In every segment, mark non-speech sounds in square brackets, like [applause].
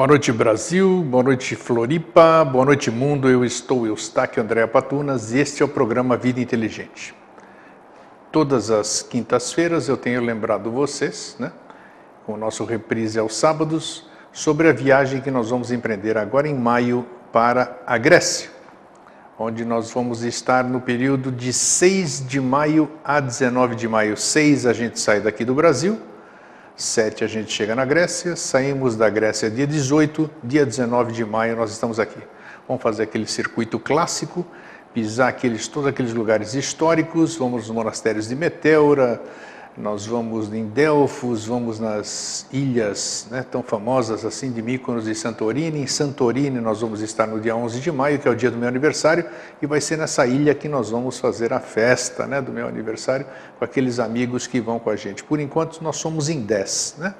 Boa noite, Brasil. Boa noite, Floripa. Boa noite, mundo. Eu estou Eustáquio André Patunas e este é o programa Vida Inteligente. Todas as quintas-feiras eu tenho lembrado vocês, né, com o nosso reprise aos sábados, sobre a viagem que nós vamos empreender agora em maio para a Grécia, onde nós vamos estar no período de 6 de maio a 19 de maio. 6 a gente sai daqui do Brasil 7 a gente chega na Grécia, saímos da Grécia dia 18, dia 19 de maio nós estamos aqui. Vamos fazer aquele circuito clássico, pisar aqueles, todos aqueles lugares históricos, vamos nos monastérios de Meteora, nós vamos em Delfos, vamos nas ilhas né, tão famosas assim de Mykonos e Santorini. Em Santorini nós vamos estar no dia 11 de maio, que é o dia do meu aniversário, e vai ser nessa ilha que nós vamos fazer a festa né, do meu aniversário com aqueles amigos que vão com a gente. Por enquanto nós somos em 10, né?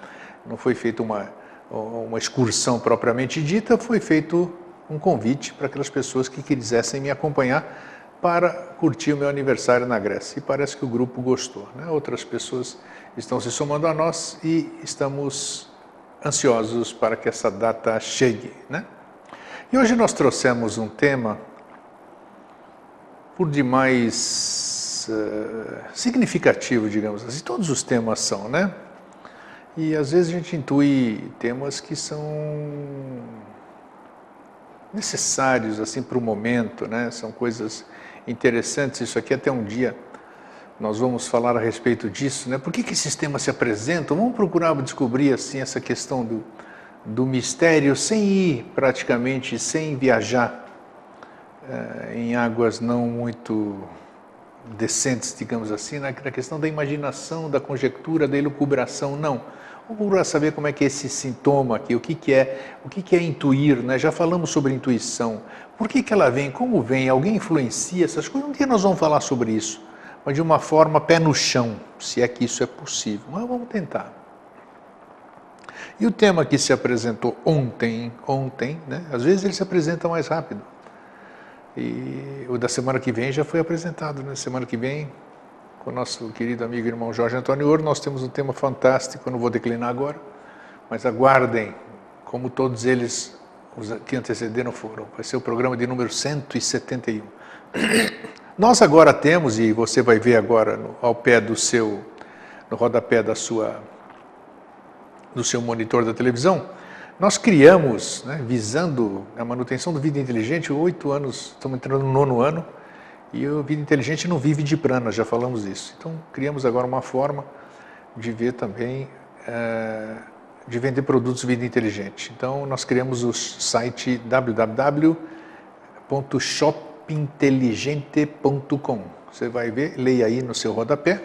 não foi feita uma, uma excursão propriamente dita, foi feito um convite para aquelas pessoas que quisessem me acompanhar para curtir o meu aniversário na Grécia. E parece que o grupo gostou. Né? Outras pessoas estão se somando a nós e estamos ansiosos para que essa data chegue. Né? E hoje nós trouxemos um tema por demais uh, significativo, digamos assim. Todos os temas são, né? E às vezes a gente intui temas que são necessários assim para o momento, né? São coisas interessantes isso aqui até um dia. Nós vamos falar a respeito disso, né? Por que, que temas se apresentam? Vamos procurar descobrir assim essa questão do, do mistério sem ir praticamente, sem viajar eh, em águas não muito decentes, digamos assim, na, na questão da imaginação, da conjectura, da elucubração, não Vamos procurar saber como é que é esse sintoma aqui, o que, que é, o que, que é intuir, né? Já falamos sobre intuição. Por que, que ela vem? Como vem? Alguém influencia essas coisas? Um dia nós vamos falar sobre isso, mas de uma forma pé no chão, se é que isso é possível. Mas vamos tentar. E o tema que se apresentou ontem, ontem, né? Às vezes ele se apresenta mais rápido. E o da semana que vem já foi apresentado, né? Semana que vem com o nosso querido amigo e irmão Jorge Antônio Ouro. Nós temos um tema fantástico, eu não vou declinar agora, mas aguardem, como todos eles os que antecederam foram. Vai ser o programa de número 171. [coughs] Nós agora temos, e você vai ver agora no, ao pé do seu, no rodapé da sua, do seu monitor da televisão, nós criamos, né, visando a manutenção do vida inteligente, oito anos, estamos entrando no nono ano, e o Vida Inteligente não vive de prana, já falamos isso. Então, criamos agora uma forma de ver também, é, de vender produtos Vida Inteligente. Então, nós criamos o site www.shopinteligente.com. Você vai ver, leia aí no seu rodapé,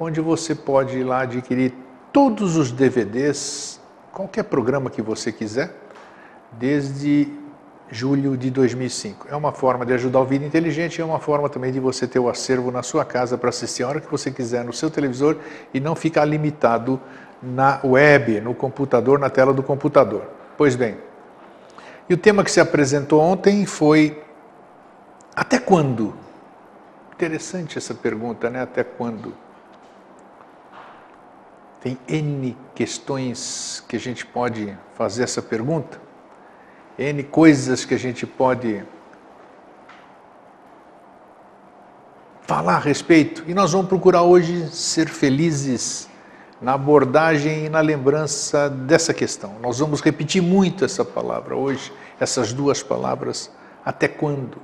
onde você pode ir lá adquirir todos os DVDs, qualquer programa que você quiser, desde julho de 2005. É uma forma de ajudar o Vida Inteligente e é uma forma também de você ter o acervo na sua casa para assistir a hora que você quiser no seu televisor e não ficar limitado na web, no computador, na tela do computador. Pois bem, e o tema que se apresentou ontem foi até quando? Interessante essa pergunta, né? Até quando? Tem N questões que a gente pode fazer essa pergunta. N coisas que a gente pode falar a respeito. E nós vamos procurar hoje ser felizes na abordagem e na lembrança dessa questão. Nós vamos repetir muito essa palavra hoje, essas duas palavras, até quando?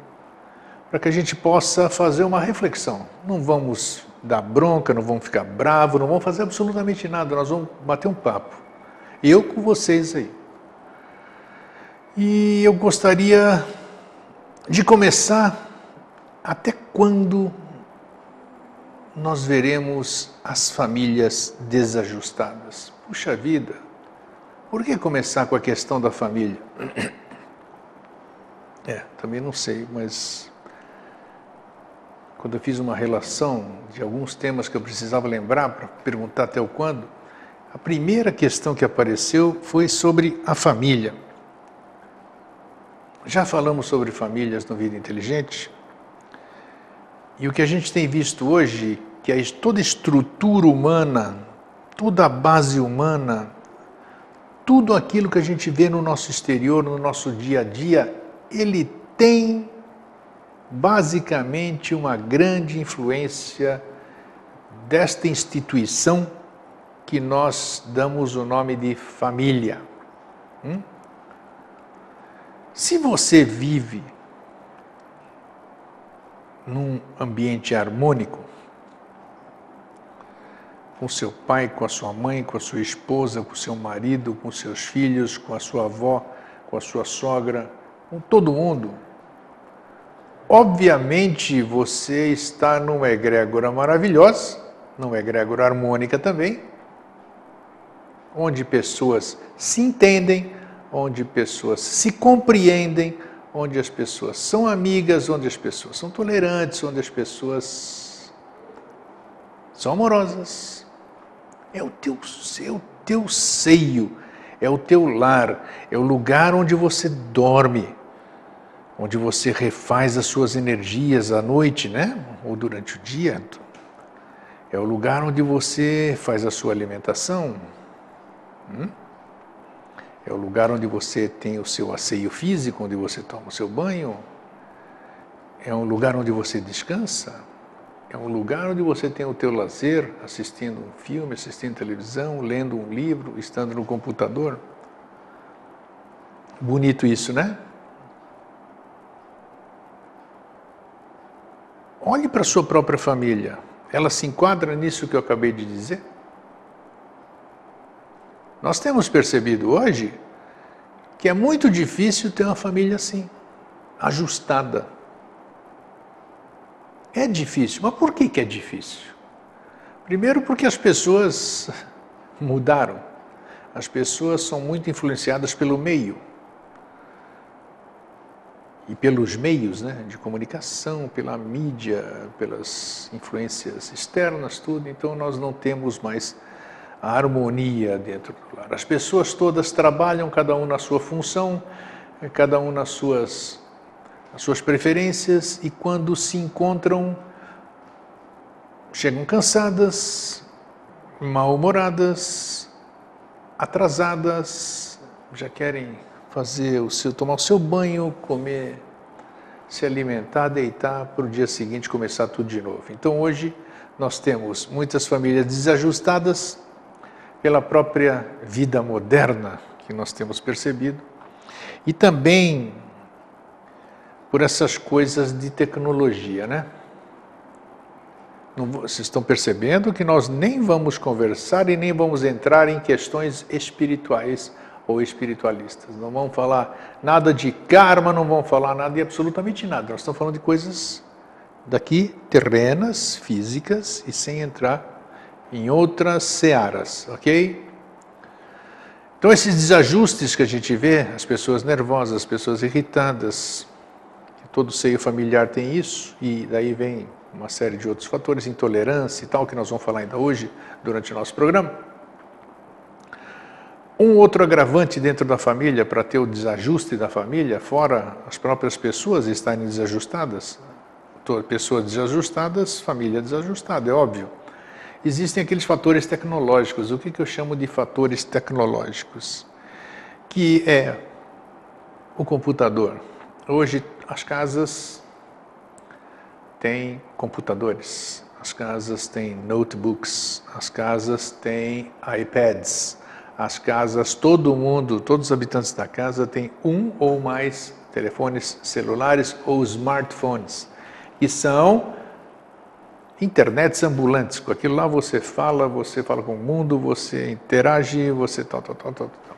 Para que a gente possa fazer uma reflexão. Não vamos dar bronca, não vamos ficar bravo, não vamos fazer absolutamente nada, nós vamos bater um papo. Eu com vocês aí. E eu gostaria de começar até quando nós veremos as famílias desajustadas. Puxa vida, por que começar com a questão da família? É, também não sei, mas quando eu fiz uma relação de alguns temas que eu precisava lembrar para perguntar até o quando, a primeira questão que apareceu foi sobre a família. Já falamos sobre famílias no Vida Inteligente. E o que a gente tem visto hoje, que é toda estrutura humana, toda a base humana, tudo aquilo que a gente vê no nosso exterior, no nosso dia a dia, ele tem basicamente uma grande influência desta instituição que nós damos o nome de família. Hum? Se você vive num ambiente harmônico, com seu pai, com a sua mãe, com a sua esposa, com seu marido, com seus filhos, com a sua avó, com a sua sogra, com todo mundo. Obviamente você está numa egrégora maravilhosa, numa egrégora harmônica também, onde pessoas se entendem, onde pessoas se compreendem, onde as pessoas são amigas, onde as pessoas são tolerantes, onde as pessoas são amorosas, é o teu, é o teu seio, é o teu lar, é o lugar onde você dorme, onde você refaz as suas energias à noite, né? Ou durante o dia. É o lugar onde você faz a sua alimentação. Hum? É o lugar onde você tem o seu asseio físico, onde você toma o seu banho. É um lugar onde você descansa. É um lugar onde você tem o teu lazer, assistindo um filme, assistindo televisão, lendo um livro, estando no computador. Bonito isso, né? Olhe para a sua própria família. Ela se enquadra nisso que eu acabei de dizer? Nós temos percebido hoje que é muito difícil ter uma família assim, ajustada é difícil, mas por que, que é difícil? Primeiro, porque as pessoas [laughs] mudaram. As pessoas são muito influenciadas pelo meio e pelos meios né, de comunicação, pela mídia, pelas influências externas, tudo. Então, nós não temos mais a harmonia dentro do lar. As pessoas todas trabalham, cada um na sua função, cada um nas suas as suas preferências e quando se encontram, chegam cansadas, mal-humoradas, atrasadas, já querem fazer o seu, tomar o seu banho, comer, se alimentar, deitar para o dia seguinte começar tudo de novo. Então hoje nós temos muitas famílias desajustadas pela própria vida moderna que nós temos percebido e também por essas coisas de tecnologia, né? vocês estão percebendo que nós nem vamos conversar e nem vamos entrar em questões espirituais ou espiritualistas. Não vamos falar nada de karma, não vamos falar nada de absolutamente nada. Nós estamos falando de coisas daqui terrenas, físicas e sem entrar em outras searas, ok? Então, esses desajustes que a gente vê, as pessoas nervosas, as pessoas irritadas, todo seio familiar tem isso, e daí vem uma série de outros fatores, intolerância e tal, que nós vamos falar ainda hoje durante o nosso programa. Um outro agravante dentro da família para ter o desajuste da família, fora as próprias pessoas estarem desajustadas, pessoas desajustadas, família desajustada, é óbvio. Existem aqueles fatores tecnológicos. O que, que eu chamo de fatores tecnológicos? Que é o computador. Hoje as casas têm computadores, as casas têm notebooks, as casas têm iPads, as casas, todo mundo, todos os habitantes da casa têm um ou mais telefones celulares ou smartphones, que são internets ambulantes. Com aquilo lá você fala, você fala com o mundo, você interage, você tal, tal, tal, tal. tal.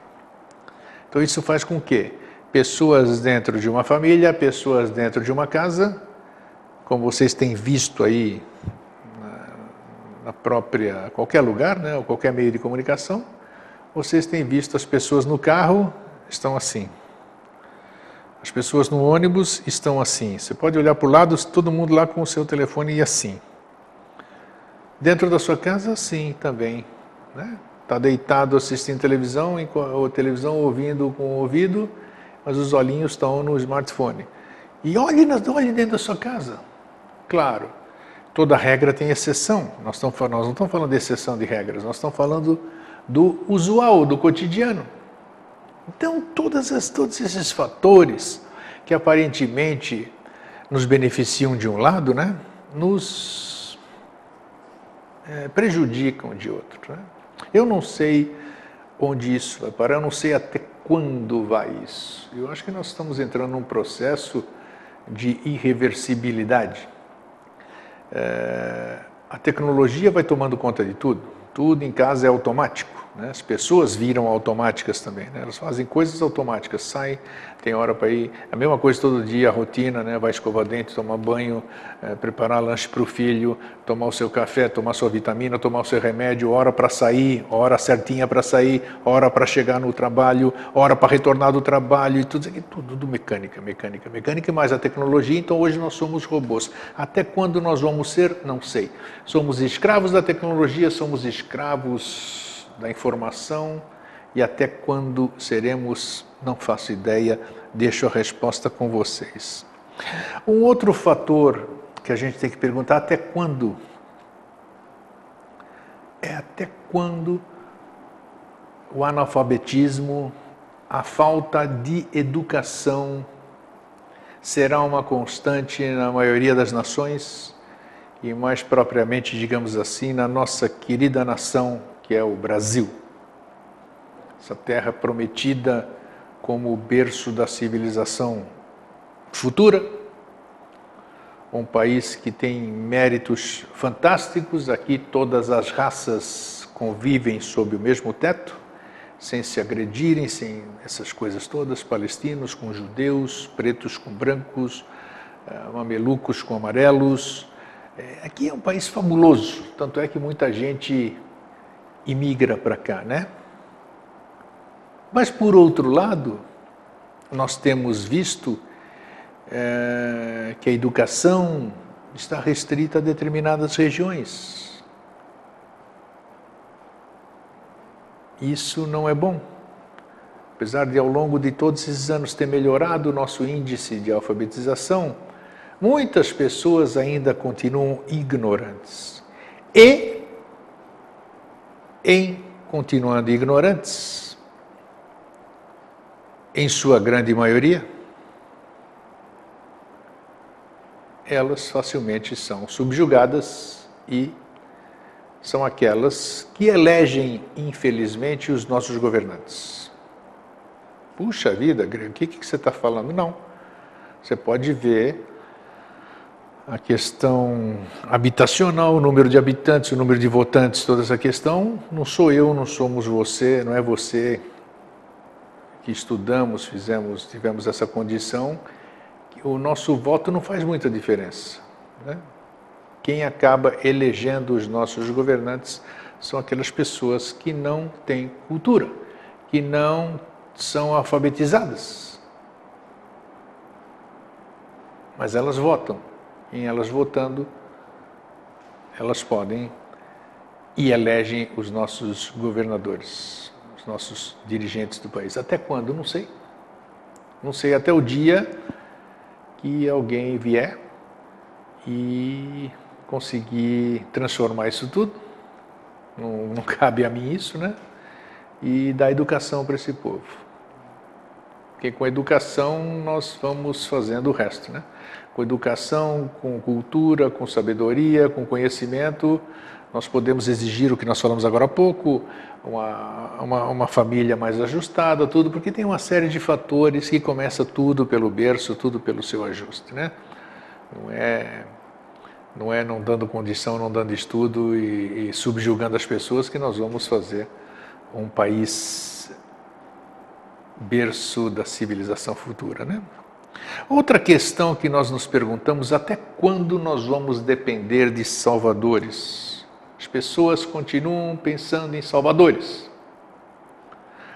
Então isso faz com que pessoas dentro de uma família, pessoas dentro de uma casa, como vocês têm visto aí na própria qualquer lugar, né, ou qualquer meio de comunicação, vocês têm visto as pessoas no carro estão assim. As pessoas no ônibus estão assim. Você pode olhar para o lado, todo mundo lá com o seu telefone e assim. Dentro da sua casa, sim, também. Está né? Tá deitado assistindo televisão, ou televisão ouvindo com o ouvido, mas os olhinhos estão no smartphone. E olhe, olhe dentro da sua casa. Claro, toda regra tem exceção. Nós, nós não estamos falando de exceção de regras, nós estamos falando do usual, do cotidiano. Então, todas as, todos esses fatores que aparentemente nos beneficiam de um lado, né, nos é, prejudicam de outro. Né? Eu não sei onde isso vai parar, eu não sei até quando vai isso. Eu acho que nós estamos entrando num processo de irreversibilidade. É, a tecnologia vai tomando conta de tudo, tudo em casa é automático. Né? As pessoas viram automáticas também, né? elas fazem coisas automáticas, saem, tem hora para ir, a mesma coisa todo dia, a rotina, né? vai escovar dente, tomar banho, é, preparar lanche para o filho, tomar o seu café, tomar sua vitamina, tomar o seu remédio, hora para sair, hora certinha para sair, hora para chegar no trabalho, hora para retornar do trabalho, e tudo tudo, tudo mecânica, mecânica, mecânica, e mais a tecnologia, então hoje nós somos robôs. Até quando nós vamos ser? Não sei. Somos escravos da tecnologia, somos escravos da informação e até quando seremos, não faço ideia, deixo a resposta com vocês. Um outro fator que a gente tem que perguntar até quando é até quando o analfabetismo, a falta de educação será uma constante na maioria das nações e mais propriamente, digamos assim, na nossa querida nação que é o Brasil. Essa terra prometida como o berço da civilização futura, um país que tem méritos fantásticos, aqui todas as raças convivem sob o mesmo teto, sem se agredirem, sem essas coisas todas, palestinos com judeus, pretos com brancos, eh, mamelucos com amarelos. Eh, aqui é um país fabuloso, tanto é que muita gente e migra para cá, né? Mas por outro lado, nós temos visto é, que a educação está restrita a determinadas regiões. Isso não é bom. Apesar de ao longo de todos esses anos ter melhorado o nosso índice de alfabetização, muitas pessoas ainda continuam ignorantes. E em continuando ignorantes, em sua grande maioria, elas facilmente são subjugadas e são aquelas que elegem, infelizmente, os nossos governantes. Puxa vida, Greg, o que, que você está falando? Não. Você pode ver a questão habitacional, o número de habitantes, o número de votantes, toda essa questão, não sou eu, não somos você, não é você que estudamos, fizemos, tivemos essa condição, o nosso voto não faz muita diferença. Né? Quem acaba elegendo os nossos governantes são aquelas pessoas que não têm cultura, que não são alfabetizadas. Mas elas votam em elas votando, elas podem e elegem os nossos governadores, os nossos dirigentes do país. Até quando? Não sei. Não sei, até o dia que alguém vier e conseguir transformar isso tudo. Não, não [laughs] cabe a mim isso, né? E dar educação para esse povo. Porque com a educação nós vamos fazendo o resto, né? Com educação, com cultura, com sabedoria, com conhecimento, nós podemos exigir o que nós falamos agora há pouco, uma, uma, uma, família mais ajustada, tudo, porque tem uma série de fatores que começa tudo pelo berço, tudo pelo seu ajuste, né? Não é, não é não dando condição, não dando estudo e, e subjugando as pessoas que nós vamos fazer um país berço da civilização futura, né? Outra questão que nós nos perguntamos: até quando nós vamos depender de salvadores? As pessoas continuam pensando em salvadores.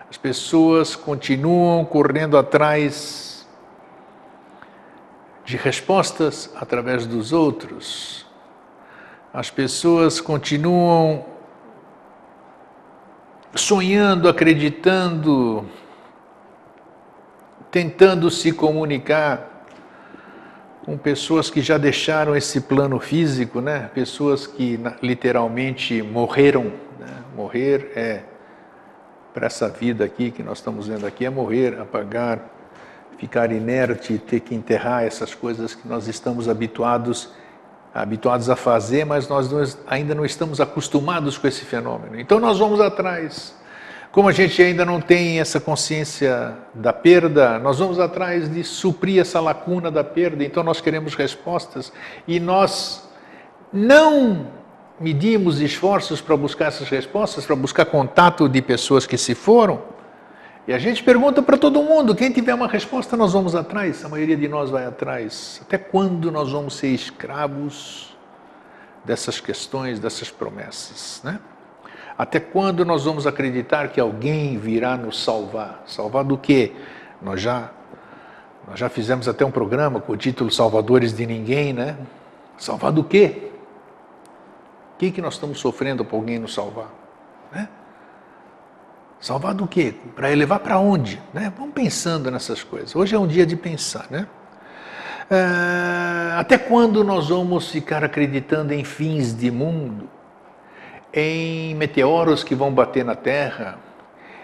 As pessoas continuam correndo atrás de respostas através dos outros. As pessoas continuam sonhando, acreditando tentando se comunicar com pessoas que já deixaram esse plano físico, né? Pessoas que literalmente morreram. Né? Morrer é para essa vida aqui que nós estamos vendo aqui é morrer, apagar, ficar inerte, ter que enterrar essas coisas que nós estamos habituados habituados a fazer, mas nós não, ainda não estamos acostumados com esse fenômeno. Então nós vamos atrás. Como a gente ainda não tem essa consciência da perda, nós vamos atrás de suprir essa lacuna da perda. Então nós queremos respostas e nós não medimos esforços para buscar essas respostas, para buscar contato de pessoas que se foram. E a gente pergunta para todo mundo, quem tiver uma resposta, nós vamos atrás, a maioria de nós vai atrás. Até quando nós vamos ser escravos dessas questões, dessas promessas, né? Até quando nós vamos acreditar que alguém virá nos salvar? Salvar do quê? Nós já nós já fizemos até um programa com o título Salvadores de Ninguém, né? Salvar do quê? O que, que nós estamos sofrendo para alguém nos salvar? Né? Salvar do quê? Para elevar para onde? Né? Vamos pensando nessas coisas. Hoje é um dia de pensar, né? É, até quando nós vamos ficar acreditando em fins de mundo, em meteoros que vão bater na Terra,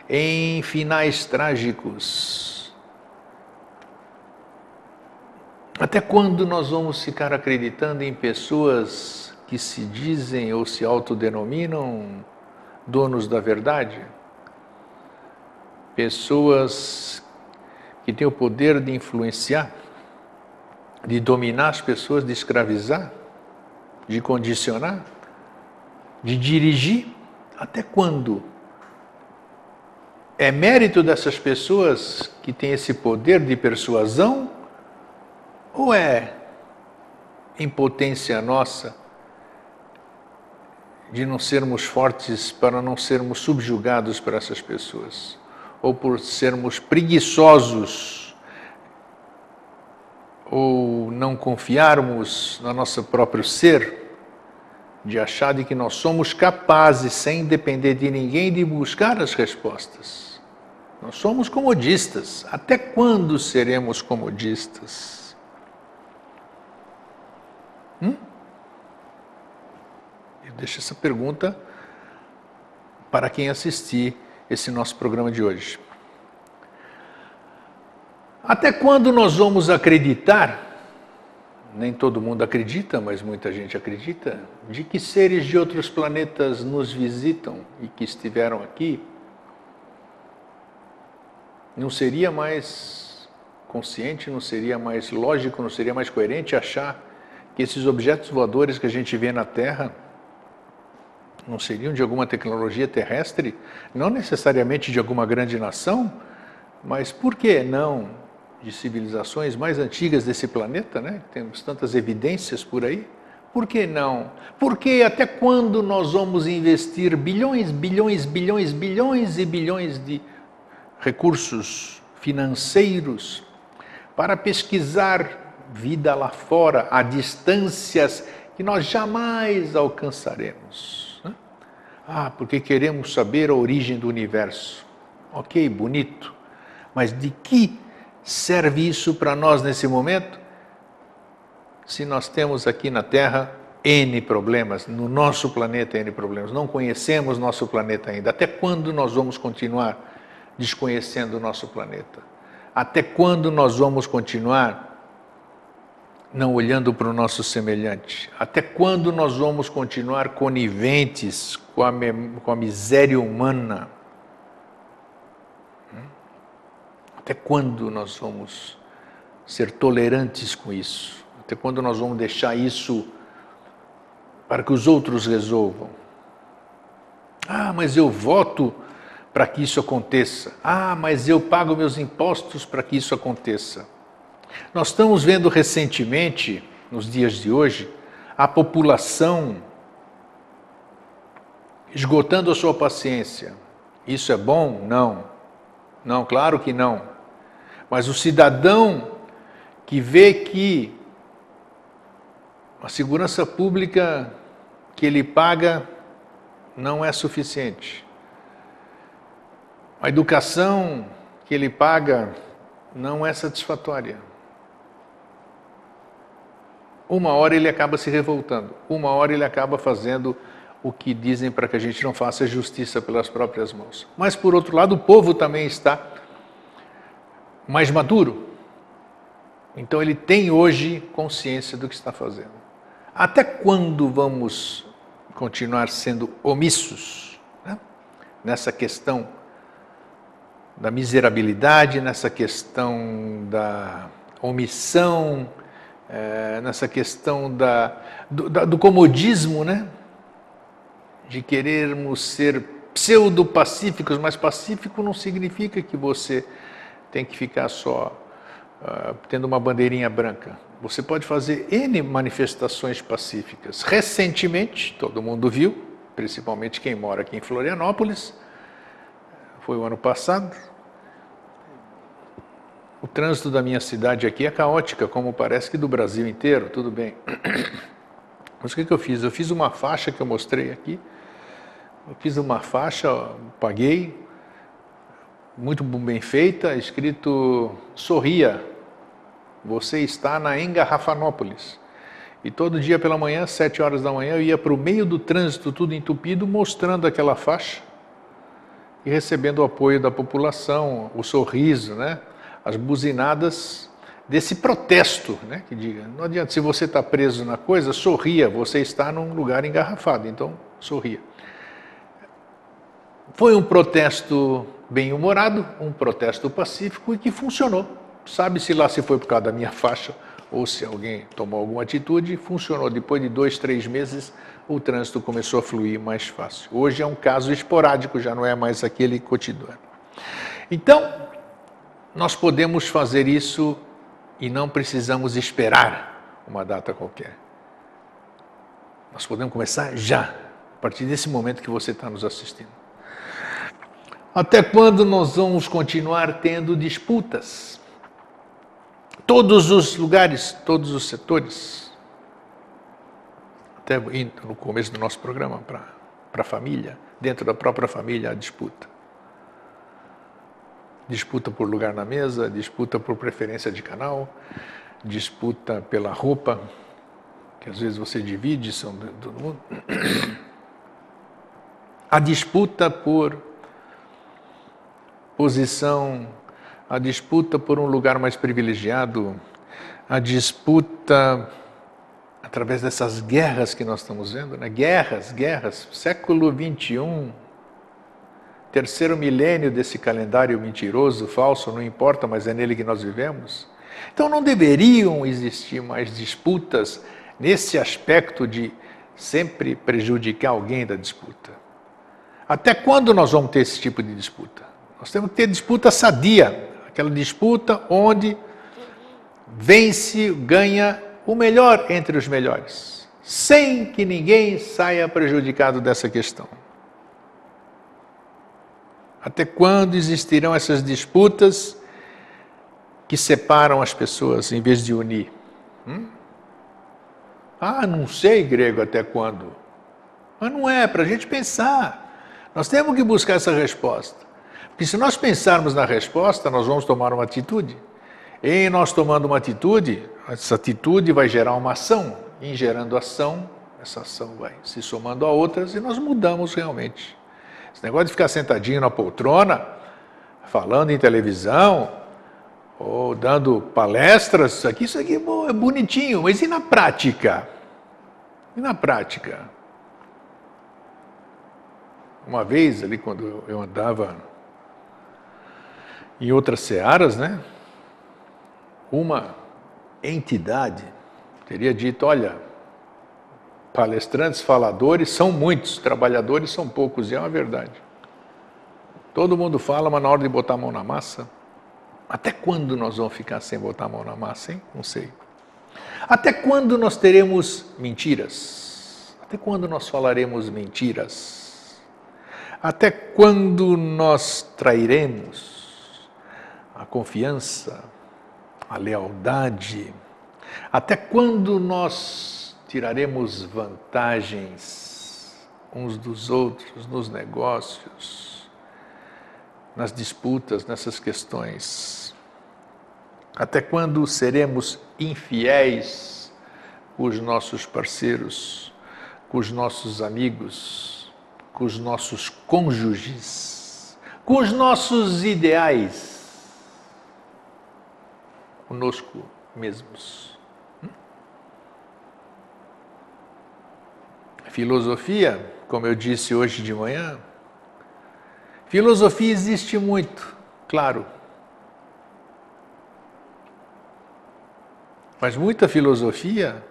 em finais trágicos? Até quando nós vamos ficar acreditando em pessoas que se dizem ou se autodenominam donos da verdade, pessoas que têm o poder de influenciar, de dominar as pessoas, de escravizar, de condicionar, de dirigir. Até quando? É mérito dessas pessoas que têm esse poder de persuasão ou é impotência nossa de não sermos fortes para não sermos subjugados por essas pessoas, ou por sermos preguiçosos, ou não confiarmos no nosso próprio ser, de achar de que nós somos capazes, sem depender de ninguém, de buscar as respostas. Nós somos comodistas. Até quando seremos comodistas? Hum? deixo essa pergunta para quem assistir esse nosso programa de hoje. Até quando nós vamos acreditar, nem todo mundo acredita, mas muita gente acredita, de que seres de outros planetas nos visitam e que estiveram aqui? Não seria mais consciente, não seria mais lógico, não seria mais coerente achar que esses objetos voadores que a gente vê na Terra não seriam de alguma tecnologia terrestre, não necessariamente de alguma grande nação, mas por que não de civilizações mais antigas desse planeta, né? Temos tantas evidências por aí. Por que não? Porque até quando nós vamos investir bilhões, bilhões, bilhões, bilhões e bilhões de recursos financeiros para pesquisar vida lá fora a distâncias que nós jamais alcançaremos? Ah, porque queremos saber a origem do universo. Ok, bonito. Mas de que serve isso para nós nesse momento? Se nós temos aqui na Terra N problemas, no nosso planeta N problemas, não conhecemos nosso planeta ainda. Até quando nós vamos continuar desconhecendo o nosso planeta? Até quando nós vamos continuar não olhando para o nosso semelhante? Até quando nós vamos continuar coniventes com a, com a miséria humana? Hum? Até quando nós vamos ser tolerantes com isso? Até quando nós vamos deixar isso para que os outros resolvam? Ah, mas eu voto para que isso aconteça. Ah, mas eu pago meus impostos para que isso aconteça. Nós estamos vendo recentemente, nos dias de hoje, a população esgotando a sua paciência. Isso é bom? Não. Não, claro que não. Mas o cidadão que vê que a segurança pública que ele paga não é suficiente. A educação que ele paga não é satisfatória uma hora ele acaba se revoltando, uma hora ele acaba fazendo o que dizem para que a gente não faça justiça pelas próprias mãos. Mas, por outro lado, o povo também está mais maduro. Então, ele tem hoje consciência do que está fazendo. Até quando vamos continuar sendo omissos né? nessa questão da miserabilidade, nessa questão da omissão, é, nessa questão da, do, da, do comodismo, né? de querermos ser pseudo-pacíficos, mas pacífico não significa que você tem que ficar só uh, tendo uma bandeirinha branca. Você pode fazer N manifestações pacíficas. Recentemente, todo mundo viu, principalmente quem mora aqui em Florianópolis, foi o ano passado. O trânsito da minha cidade aqui é caótica, como parece que do Brasil inteiro, tudo bem. [clears throat] Mas o que, que eu fiz? Eu fiz uma faixa que eu mostrei aqui, eu fiz uma faixa, paguei, muito bem feita, escrito Sorria, você está na Engarrafanópolis. E todo dia pela manhã, sete horas da manhã, eu ia para o meio do trânsito, tudo entupido, mostrando aquela faixa e recebendo o apoio da população, o sorriso, né? as buzinadas desse protesto, né? que diga, não adianta, se você está preso na coisa, sorria, você está num lugar engarrafado, então sorria. Foi um protesto bem-humorado, um protesto pacífico e que funcionou. Sabe-se lá se foi por causa da minha faixa ou se alguém tomou alguma atitude, funcionou. Depois de dois, três meses, o trânsito começou a fluir mais fácil. Hoje é um caso esporádico, já não é mais aquele cotidiano. Então, nós podemos fazer isso e não precisamos esperar uma data qualquer. Nós podemos começar já, a partir desse momento que você está nos assistindo. Até quando nós vamos continuar tendo disputas? Todos os lugares, todos os setores. Até no começo do nosso programa, para a família, dentro da própria família, a disputa. Disputa por lugar na mesa, disputa por preferência de canal, disputa pela roupa, que às vezes você divide, são todo mundo. A disputa por posição, a disputa por um lugar mais privilegiado, a disputa através dessas guerras que nós estamos vendo, né? guerras, guerras, século 21, terceiro milênio desse calendário mentiroso, falso, não importa, mas é nele que nós vivemos. Então não deveriam existir mais disputas nesse aspecto de sempre prejudicar alguém da disputa. Até quando nós vamos ter esse tipo de disputa? Nós temos que ter disputa sadia, aquela disputa onde vence, ganha o melhor entre os melhores, sem que ninguém saia prejudicado dessa questão. Até quando existirão essas disputas que separam as pessoas em vez de unir? Hum? Ah, não sei grego até quando. Mas não é, para a gente pensar. Nós temos que buscar essa resposta. Porque se nós pensarmos na resposta, nós vamos tomar uma atitude. E nós tomando uma atitude, essa atitude vai gerar uma ação. Em gerando ação, essa ação vai se somando a outras e nós mudamos realmente. Esse negócio de ficar sentadinho na poltrona, falando em televisão, ou dando palestras, isso aqui, isso aqui é bonitinho, mas e na prática? E na prática? Uma vez ali, quando eu andava em outras searas, né? Uma entidade teria dito: olha, palestrantes, faladores são muitos, trabalhadores são poucos, e é uma verdade. Todo mundo fala, mas na hora de botar a mão na massa, até quando nós vamos ficar sem botar a mão na massa, hein? Não sei. Até quando nós teremos mentiras? Até quando nós falaremos mentiras? Até quando nós trairemos? A confiança, a lealdade. Até quando nós tiraremos vantagens uns dos outros nos negócios, nas disputas, nessas questões? Até quando seremos infiéis os nossos parceiros com os nossos amigos, com os nossos cônjuges, com os nossos ideais, conosco mesmos. Hum? Filosofia, como eu disse hoje de manhã, filosofia existe muito, claro. Mas muita filosofia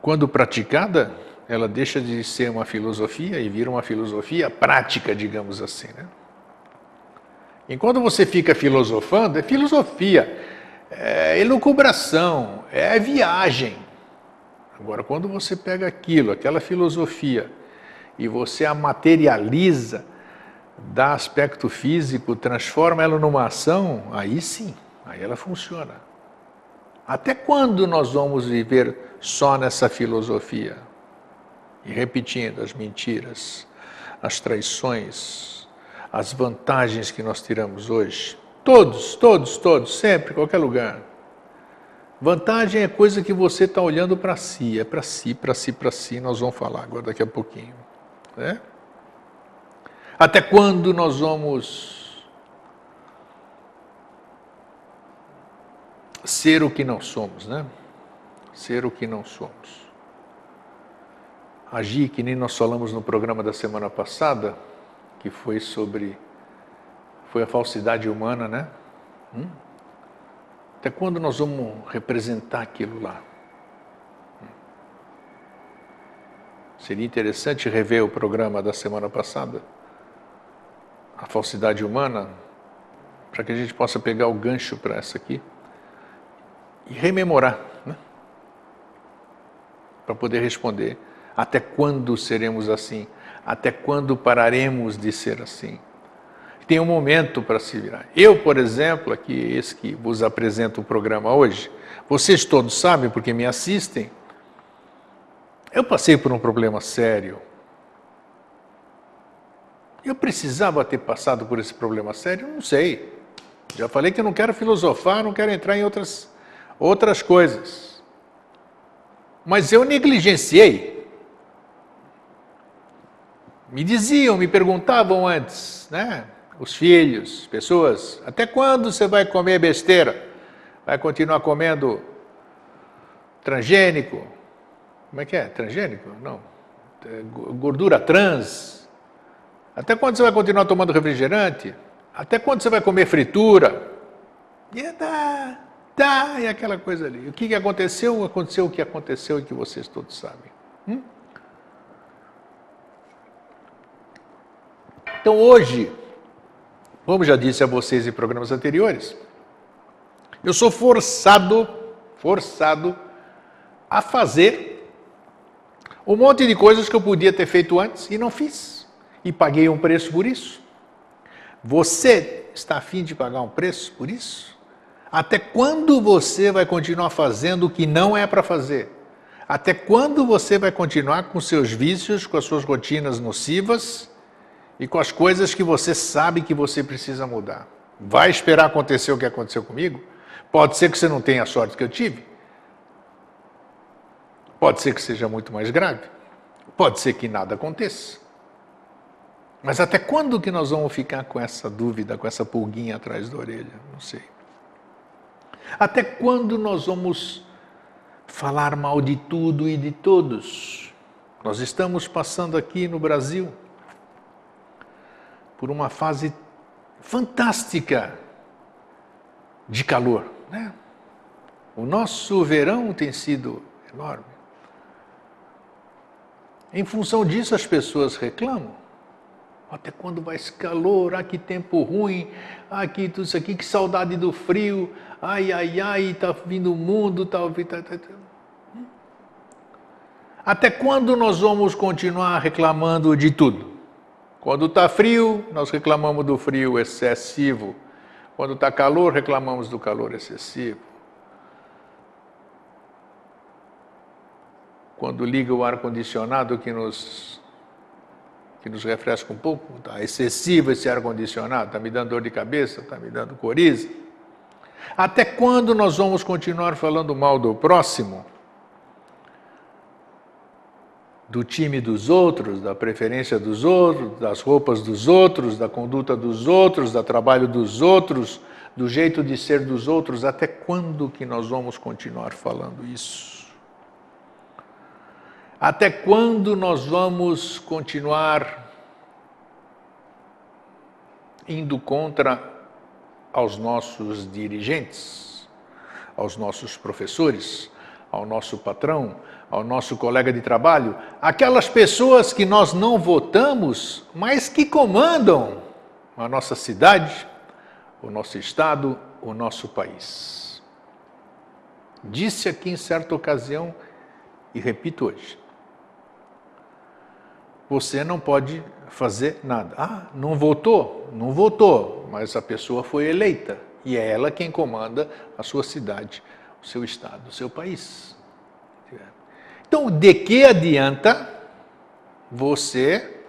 quando praticada, ela deixa de ser uma filosofia e vira uma filosofia prática, digamos assim. Né? Enquanto você fica filosofando, é filosofia, é elucubração, é viagem. Agora, quando você pega aquilo, aquela filosofia, e você a materializa, dá aspecto físico, transforma ela numa ação, aí sim, aí ela funciona. Até quando nós vamos viver só nessa filosofia e repetindo as mentiras, as traições, as vantagens que nós tiramos hoje. Todos, todos, todos, sempre, qualquer lugar. Vantagem é coisa que você está olhando para si, é para si, para si, para si. Nós vamos falar agora daqui a pouquinho. Né? Até quando nós vamos ser o que não somos, né? ser o que não somos. Agir que nem nós falamos no programa da semana passada, que foi sobre foi a falsidade humana, né? Hum? Até quando nós vamos representar aquilo lá? Hum. Seria interessante rever o programa da semana passada, a falsidade humana, para que a gente possa pegar o gancho para essa aqui e rememorar para poder responder. Até quando seremos assim? Até quando pararemos de ser assim? Tem um momento para se virar. Eu, por exemplo, aqui, esse que vos apresento o programa hoje, vocês todos sabem porque me assistem, eu passei por um problema sério. Eu precisava ter passado por esse problema sério? Não sei. Já falei que eu não quero filosofar, não quero entrar em outras, outras coisas. Mas eu negligenciei. Me diziam, me perguntavam antes, né? Os filhos, pessoas, até quando você vai comer besteira? Vai continuar comendo transgênico? Como é que é? Transgênico? Não. É, gordura trans? Até quando você vai continuar tomando refrigerante? Até quando você vai comer fritura? E tá, tá, e aquela coisa ali. O que, aconteceu? Aconteceu o que aconteceu e que vocês todos sabem. Hum? Então hoje, como já disse a vocês em programas anteriores, eu sou forçado, forçado a fazer um monte de coisas que eu podia ter feito antes e não fiz. E paguei um preço por isso. Você está afim de pagar um preço por isso? Até quando você vai continuar fazendo o que não é para fazer? Até quando você vai continuar com seus vícios, com as suas rotinas nocivas e com as coisas que você sabe que você precisa mudar? Vai esperar acontecer o que aconteceu comigo? Pode ser que você não tenha a sorte que eu tive. Pode ser que seja muito mais grave. Pode ser que nada aconteça. Mas até quando que nós vamos ficar com essa dúvida, com essa pulguinha atrás da orelha? Não sei. Até quando nós vamos falar mal de tudo e de todos? Nós estamos passando aqui no Brasil por uma fase fantástica de calor. Né? O nosso verão tem sido enorme. Em função disso, as pessoas reclamam. Até quando vai esse calor? Ah, que tempo ruim. Ah, que tudo isso aqui, que saudade do frio. Ai, ai, ai, tá vindo o mundo, tá, tá, tá. Até quando nós vamos continuar reclamando de tudo? Quando está frio, nós reclamamos do frio excessivo. Quando está calor, reclamamos do calor excessivo. Quando liga o ar-condicionado que nos que nos refresca um pouco, está excessivo esse ar-condicionado, está me dando dor de cabeça, está me dando coriza. Até quando nós vamos continuar falando mal do próximo? Do time dos outros, da preferência dos outros, das roupas dos outros, da conduta dos outros, do trabalho dos outros, do jeito de ser dos outros. Até quando que nós vamos continuar falando isso? Até quando nós vamos continuar indo contra aos nossos dirigentes, aos nossos professores, ao nosso patrão, ao nosso colega de trabalho, aquelas pessoas que nós não votamos, mas que comandam a nossa cidade, o nosso estado, o nosso país. Disse aqui em certa ocasião, e repito hoje: você não pode fazer nada. Ah, não votou? Não votou, mas a pessoa foi eleita e é ela quem comanda a sua cidade, o seu estado, o seu país. Então, de que adianta você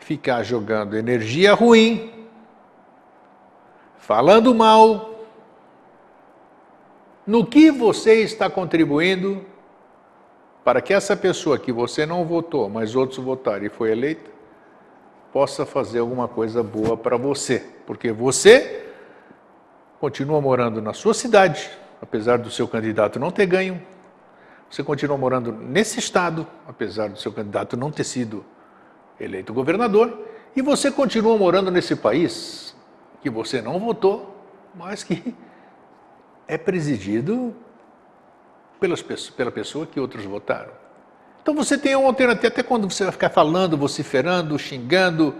ficar jogando energia ruim, falando mal, no que você está contribuindo para que essa pessoa que você não votou, mas outros votaram e foi eleita, possa fazer alguma coisa boa para você, porque você continua morando na sua cidade, apesar do seu candidato não ter ganho, você continua morando nesse estado, apesar do seu candidato não ter sido eleito governador, e você continua morando nesse país que você não votou, mas que é presidido pelas, pela pessoa que outros votaram. Então você tem uma alternativa, até quando você vai ficar falando, vociferando, xingando,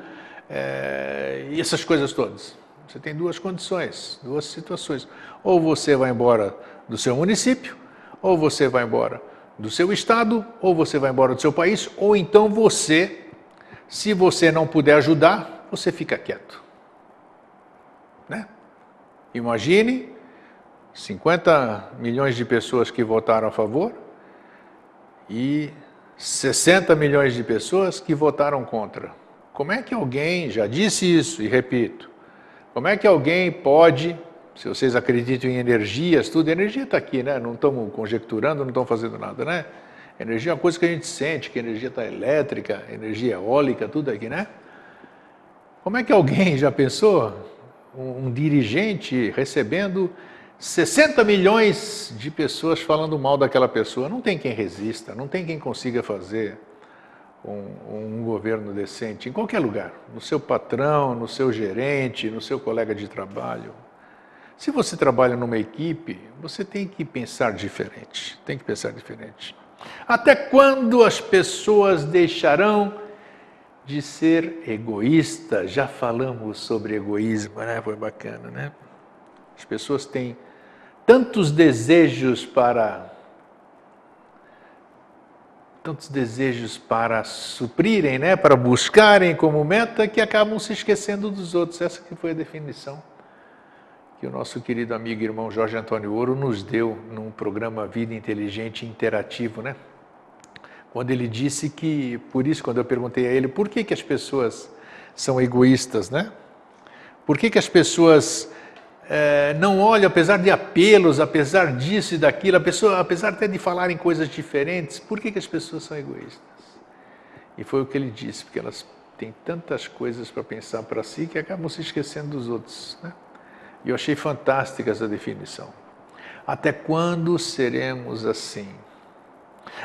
é, e essas coisas todas. Você tem duas condições, duas situações. Ou você vai embora do seu município, ou você vai embora do seu estado, ou você vai embora do seu país, ou então você, se você não puder ajudar, você fica quieto. Né? Imagine 50 milhões de pessoas que votaram a favor e 60 milhões de pessoas que votaram contra. Como é que alguém, já disse isso e repito, como é que alguém pode se vocês acreditam em energias, tudo, energia está aqui, né? Não estamos conjecturando, não estamos fazendo nada, né? Energia é uma coisa que a gente sente, que energia está elétrica, energia eólica, tudo aqui, né? Como é que alguém já pensou? Um, um dirigente recebendo 60 milhões de pessoas falando mal daquela pessoa. Não tem quem resista, não tem quem consiga fazer um, um, governo decente em qualquer lugar, no seu patrão, no seu gerente, no seu colega de trabalho. Se você trabalha numa equipe, você tem que pensar diferente. Tem que pensar diferente. Até quando as pessoas deixarão de ser egoístas? Já falamos sobre egoísmo, né? Foi bacana, né? As pessoas têm tantos desejos para tantos desejos para suprirem, né, para buscarem como meta que acabam se esquecendo dos outros. Essa que foi a definição que o nosso querido amigo e irmão Jorge Antônio Ouro nos deu num programa Vida Inteligente Interativo, né? Quando ele disse que, por isso, quando eu perguntei a ele por que, que as pessoas são egoístas, né? Por que, que as pessoas é, não olham, apesar de apelos, apesar disso e daquilo, a pessoa, apesar até de falarem coisas diferentes, por que, que as pessoas são egoístas? E foi o que ele disse, porque elas têm tantas coisas para pensar para si que acabam se esquecendo dos outros, né? E eu achei fantástica essa definição. Até quando seremos assim?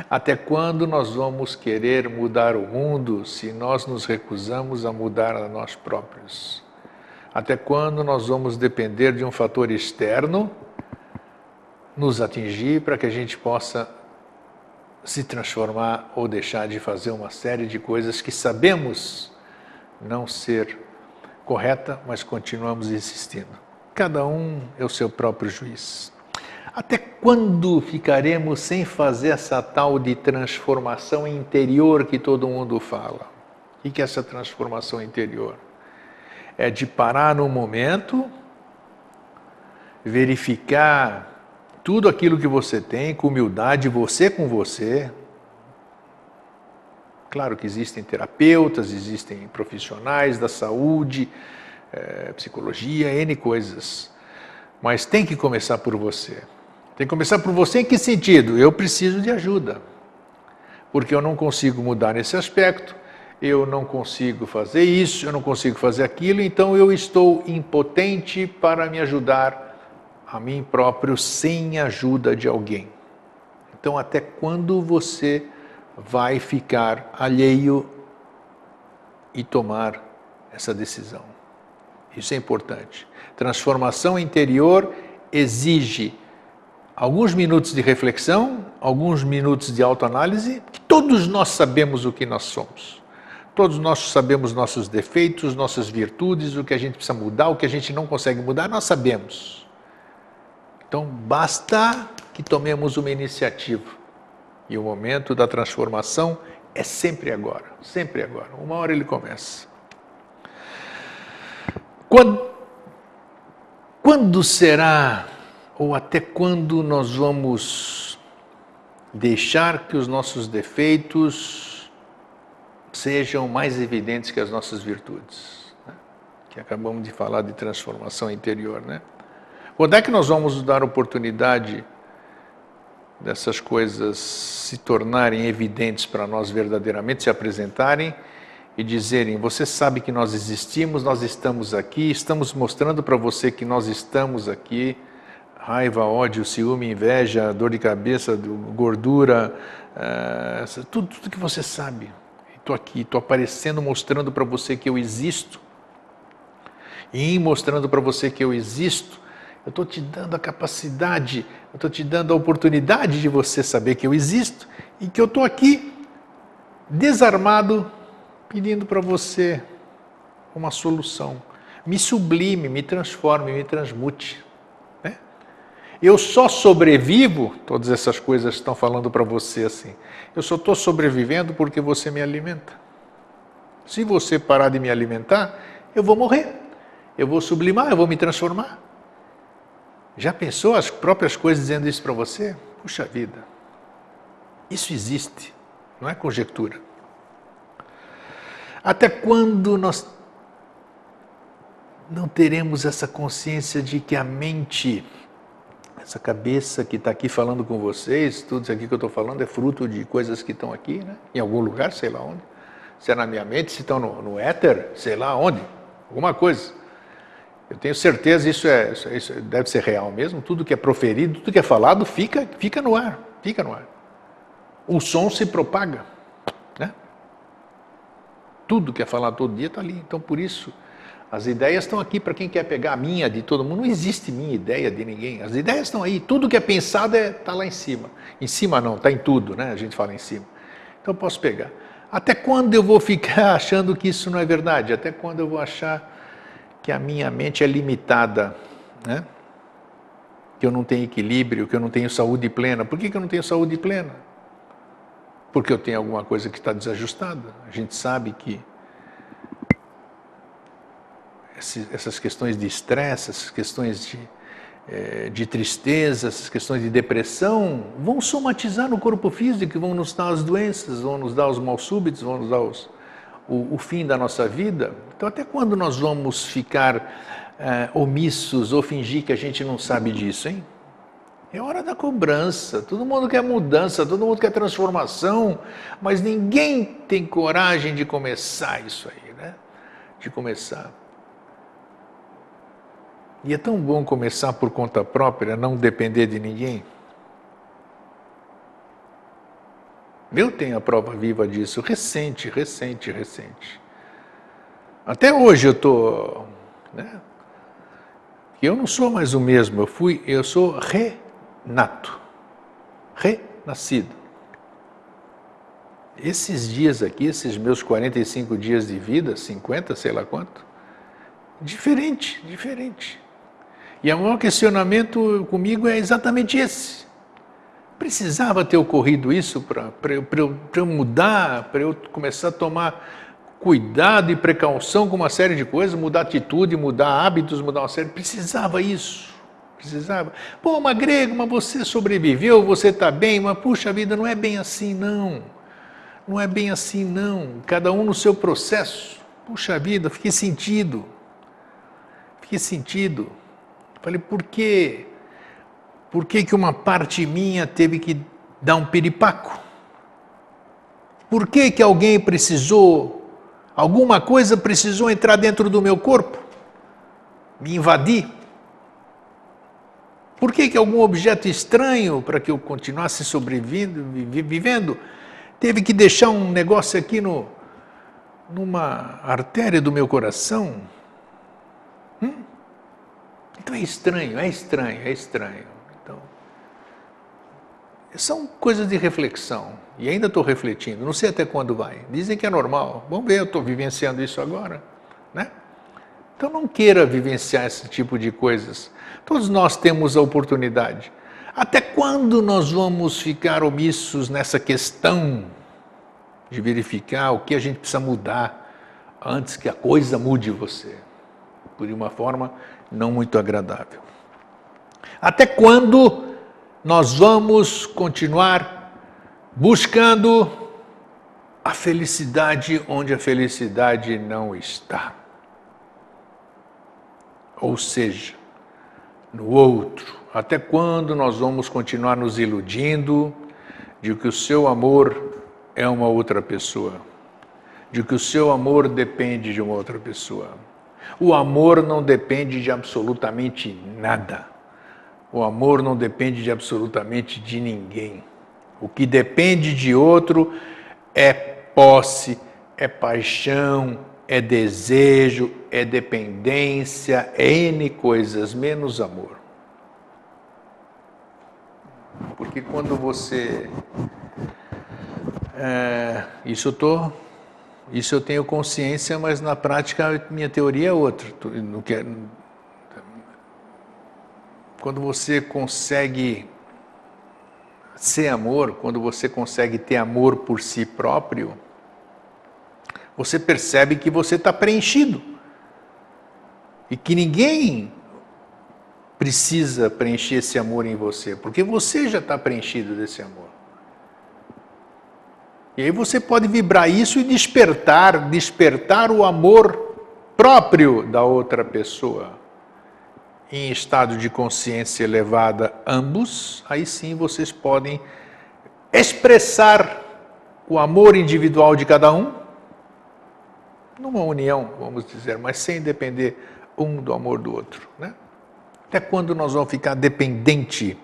Até quando nós vamos querer mudar o mundo se nós nos recusamos a mudar a nós próprios? Até quando nós vamos depender de um fator externo nos atingir para que a gente possa se transformar ou deixar de fazer uma série de coisas que sabemos não ser correta, mas continuamos insistindo? Cada um é o seu próprio juiz. Até quando ficaremos sem fazer essa tal de transformação interior que todo mundo fala? O que é essa transformação interior? É de parar no momento, verificar tudo aquilo que você tem com humildade, você com você. Claro que existem terapeutas, existem profissionais da saúde, é, psicologia, N coisas. Mas tem que começar por você. Tem que começar por você em que sentido? Eu preciso de ajuda. porque eu não consigo mudar nesse aspecto, eu não consigo fazer isso, eu não consigo fazer aquilo, então eu estou impotente para me ajudar a mim próprio sem a ajuda de alguém. Então, até quando você vai ficar alheio e tomar essa decisão? Isso é importante. Transformação interior exige alguns minutos de reflexão, alguns minutos de autoanálise, que todos nós sabemos o que nós somos. Todos nós sabemos nossos defeitos, nossas virtudes, o que a gente precisa mudar, o que a gente não consegue mudar, nós sabemos. Então, basta que tomemos uma iniciativa. E o momento da transformação é sempre agora, sempre agora. Uma hora ele começa. Quando, quando será ou até quando nós vamos deixar que os nossos defeitos sejam mais evidentes que as nossas virtudes? Né? Que acabamos de falar de transformação interior, né? Quando é que nós vamos dar oportunidade dessas coisas se tornarem evidentes para nós verdadeiramente, se apresentarem e dizerem: Você sabe que nós existimos, nós estamos aqui, estamos mostrando para você que nós estamos aqui raiva, ódio, ciúme, inveja, dor de cabeça, gordura, uh, tudo, tudo que você sabe. Estou aqui, estou aparecendo, mostrando para você que eu existo. E mostrando para você que eu existo, eu estou te dando a capacidade, eu estou te dando a oportunidade de você saber que eu existo e que eu estou aqui, desarmado, pedindo para você uma solução. Me sublime, me transforme, me transmute. Eu só sobrevivo, todas essas coisas estão falando para você assim. Eu só estou sobrevivendo porque você me alimenta. Se você parar de me alimentar, eu vou morrer. Eu vou sublimar, eu vou me transformar. Já pensou as próprias coisas dizendo isso para você? Puxa vida. Isso existe, não é conjectura. Até quando nós não teremos essa consciência de que a mente essa cabeça que está aqui falando com vocês, tudo isso aqui que eu estou falando é fruto de coisas que estão aqui, né? em algum lugar, sei lá onde. Se é na minha mente, se estão no, no éter, sei lá onde, alguma coisa. Eu tenho certeza isso é isso, isso deve ser real mesmo. Tudo que é proferido, tudo que é falado fica fica no ar, fica no ar. O som se propaga? Tudo que é falado todo dia está ali. Então por isso as ideias estão aqui para quem quer pegar a minha de todo mundo. Não existe minha ideia de ninguém. As ideias estão aí. Tudo que é pensado está é, tá lá em cima. Em cima não, está em tudo, né? A gente fala em cima. Então posso pegar. Até quando eu vou ficar [laughs] achando que isso não é verdade? Até quando eu vou achar que a minha mente é limitada, né? Que eu não tenho equilíbrio, que eu não tenho saúde plena. Por que, que eu não tenho saúde plena? Porque eu tenho alguma coisa que está desajustada. A gente sabe que essas questões de estresse, essas questões de, é, de tristeza, essas questões de depressão, vão somatizar no corpo físico, vão nos dar as doenças, vão nos dar os mal súbitos, vão nos dar os, o, o, fim da nossa vida. Então, até quando nós vamos ficar é, omissos ou fingir que a gente não sabe disso, hein? É hora da cobrança. Todo mundo quer mudança, todo mundo quer transformação, mas ninguém tem coragem de começar isso aí, né? De começar. E é tão bom começar por conta própria, não depender de ninguém. Eu tenho a prova viva disso, recente, recente, recente. Até hoje eu estou. Né? Eu não sou mais o mesmo, eu fui, eu sou renato, renascido. Esses dias aqui, esses meus 45 dias de vida, 50, sei lá quanto, diferente, diferente. E o maior questionamento comigo é exatamente esse. Precisava ter ocorrido isso para eu, eu mudar, para eu começar a tomar cuidado e precaução com uma série de coisas, mudar atitude, mudar hábitos, mudar uma série. Precisava isso. Precisava. Pô, mas grego, mas você sobreviveu, você está bem, mas puxa vida, não é bem assim não. Não é bem assim não. Cada um no seu processo. Puxa vida, fiquei sentido. Fiquei sentido. Falei, por quê? Por que, que uma parte minha teve que dar um piripaco? Por que, que alguém precisou, alguma coisa precisou entrar dentro do meu corpo, me invadir? Por que, que algum objeto estranho, para que eu continuasse sobrevivendo, vivendo, teve que deixar um negócio aqui no, numa artéria do meu coração? Hum? Então é estranho, é estranho, é estranho. Então, são coisas de reflexão. E ainda estou refletindo, não sei até quando vai. Dizem que é normal. Vamos ver, eu estou vivenciando isso agora. Né? Então não queira vivenciar esse tipo de coisas. Todos nós temos a oportunidade. Até quando nós vamos ficar omissos nessa questão de verificar o que a gente precisa mudar antes que a coisa mude você? Por uma forma não muito agradável. Até quando nós vamos continuar buscando a felicidade onde a felicidade não está? Ou seja, no outro. Até quando nós vamos continuar nos iludindo de que o seu amor é uma outra pessoa? De que o seu amor depende de uma outra pessoa? O amor não depende de absolutamente nada. O amor não depende de absolutamente de ninguém. O que depende de outro é posse, é paixão, é desejo, é dependência, é N coisas, menos amor. Porque quando você. É, isso eu tô, isso eu tenho consciência, mas na prática minha teoria é outra. Quando você consegue ser amor, quando você consegue ter amor por si próprio, você percebe que você está preenchido. E que ninguém precisa preencher esse amor em você, porque você já está preenchido desse amor. E aí você pode vibrar isso e despertar, despertar o amor próprio da outra pessoa. Em estado de consciência elevada, ambos, aí sim vocês podem expressar o amor individual de cada um numa união, vamos dizer, mas sem depender um do amor do outro. Né? Até quando nós vamos ficar dependente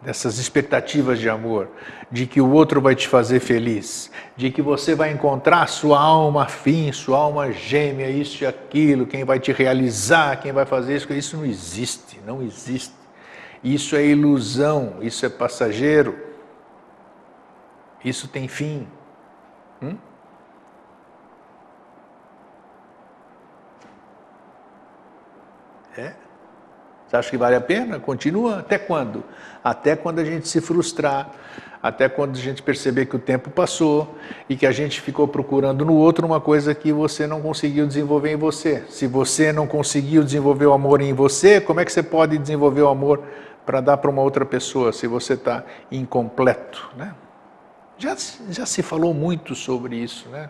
dessas expectativas de amor, de que o outro vai te fazer feliz, de que você vai encontrar sua alma afim, sua alma gêmea, isso e aquilo, quem vai te realizar, quem vai fazer isso, isso não existe, não existe. Isso é ilusão, isso é passageiro, isso tem fim. Hum? É. Você acha que vale a pena? Continua até quando? Até quando a gente se frustrar, até quando a gente perceber que o tempo passou e que a gente ficou procurando no outro uma coisa que você não conseguiu desenvolver em você. Se você não conseguiu desenvolver o amor em você, como é que você pode desenvolver o amor para dar para uma outra pessoa se você está incompleto? Né? Já, já se falou muito sobre isso, né?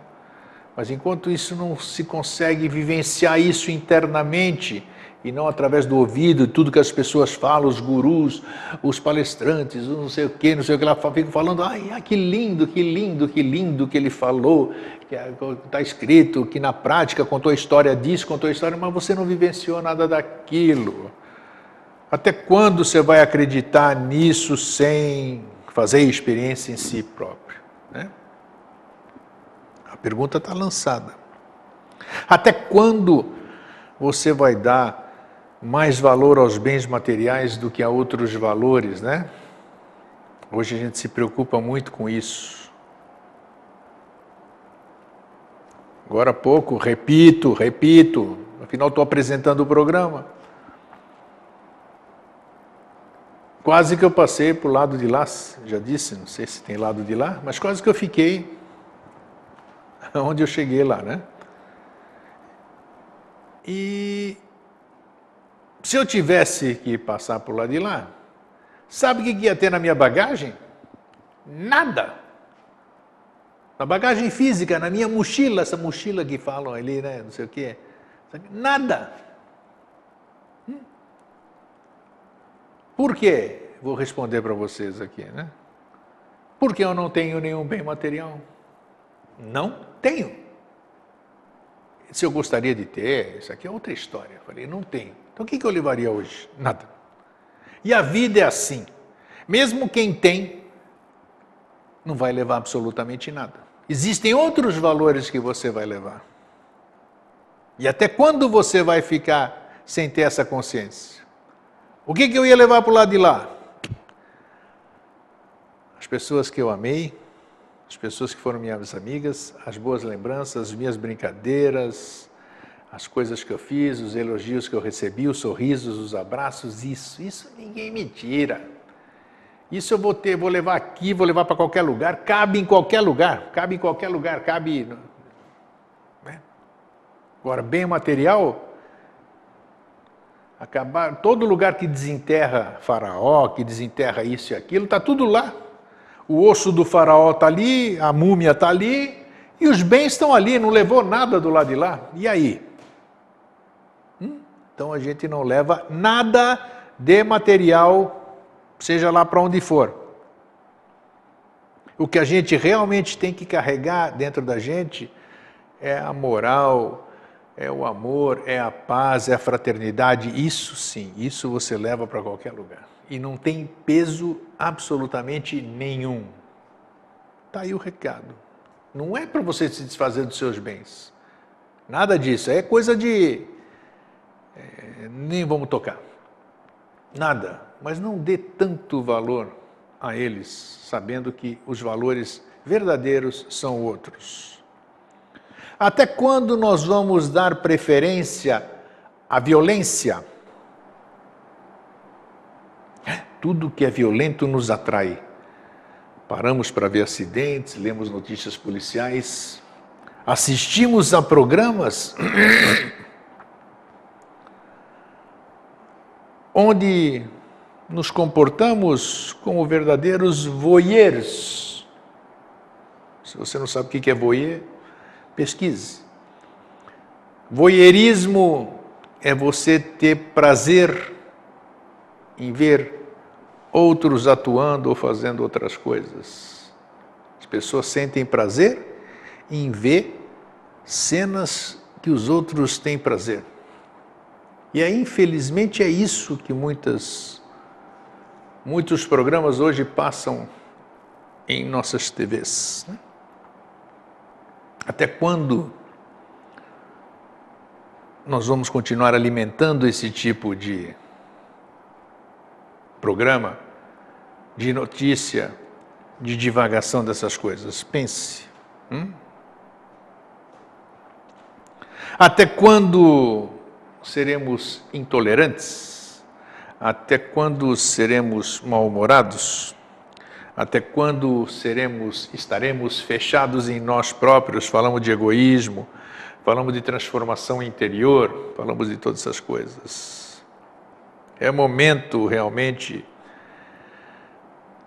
Mas enquanto isso não se consegue vivenciar isso internamente, e não através do ouvido, tudo que as pessoas falam, os gurus, os palestrantes, não sei o que, não sei o que lá, ficam falando, ai, ai, que lindo, que lindo, que lindo que ele falou, que está escrito, que na prática contou a história disso, contou a história, mas você não vivenciou nada daquilo. Até quando você vai acreditar nisso sem fazer experiência em si próprio? Né? A pergunta está lançada. Até quando você vai dar mais valor aos bens materiais do que a outros valores, né? Hoje a gente se preocupa muito com isso. Agora há pouco, repito, repito, afinal estou apresentando o programa. Quase que eu passei para o lado de lá, já disse, não sei se tem lado de lá, mas quase que eu fiquei [laughs] onde eu cheguei lá, né? E se eu tivesse que passar por lá de lá, sabe o que ia ter na minha bagagem? Nada. Na bagagem física, na minha mochila, essa mochila que falam ali, né? Não sei o quê. Nada. Hum? Por quê? Vou responder para vocês aqui, né? Porque eu não tenho nenhum bem material. Não tenho. Se eu gostaria de ter, isso aqui é outra história. Eu falei, não tenho. Então o que eu levaria hoje? Nada. E a vida é assim. Mesmo quem tem, não vai levar absolutamente nada. Existem outros valores que você vai levar. E até quando você vai ficar sem ter essa consciência? O que, que eu ia levar para o lado de lá? As pessoas que eu amei, as pessoas que foram minhas amigas, as boas lembranças, as minhas brincadeiras, as coisas que eu fiz, os elogios que eu recebi, os sorrisos, os abraços, isso, isso ninguém me tira. Isso eu vou ter, vou levar aqui, vou levar para qualquer lugar, cabe em qualquer lugar, cabe em qualquer lugar, cabe. Né? Agora, bem material, acabar, todo lugar que desenterra faraó, que desenterra isso e aquilo, está tudo lá o osso do faraó está ali, a múmia está ali, e os bens estão ali, não levou nada do lado de lá. E aí? Então a gente não leva nada de material, seja lá para onde for. O que a gente realmente tem que carregar dentro da gente é a moral, é o amor, é a paz, é a fraternidade. Isso sim, isso você leva para qualquer lugar e não tem peso absolutamente nenhum. Está aí o recado. Não é para você se desfazer dos seus bens. Nada disso. É coisa de. É, nem vamos tocar. Nada. Mas não dê tanto valor a eles, sabendo que os valores verdadeiros são outros. Até quando nós vamos dar preferência à violência? Tudo que é violento nos atrai. Paramos para ver acidentes, lemos notícias policiais, assistimos a programas [clears throat] onde nos comportamos como verdadeiros voyeurs. Se você não sabe o que é voyeur, pesquise. Voyeurismo é você ter prazer em ver outros atuando ou fazendo outras coisas. As pessoas sentem prazer em ver cenas que os outros têm prazer. E aí, infelizmente, é isso que muitas, muitos programas hoje passam em nossas TVs. Né? Até quando nós vamos continuar alimentando esse tipo de programa de notícia, de divagação dessas coisas. Pense. Hum? Até quando seremos intolerantes? Até quando seremos mal-humorados? Até quando seremos, estaremos fechados em nós próprios? Falamos de egoísmo, falamos de transformação interior, falamos de todas essas coisas. É momento realmente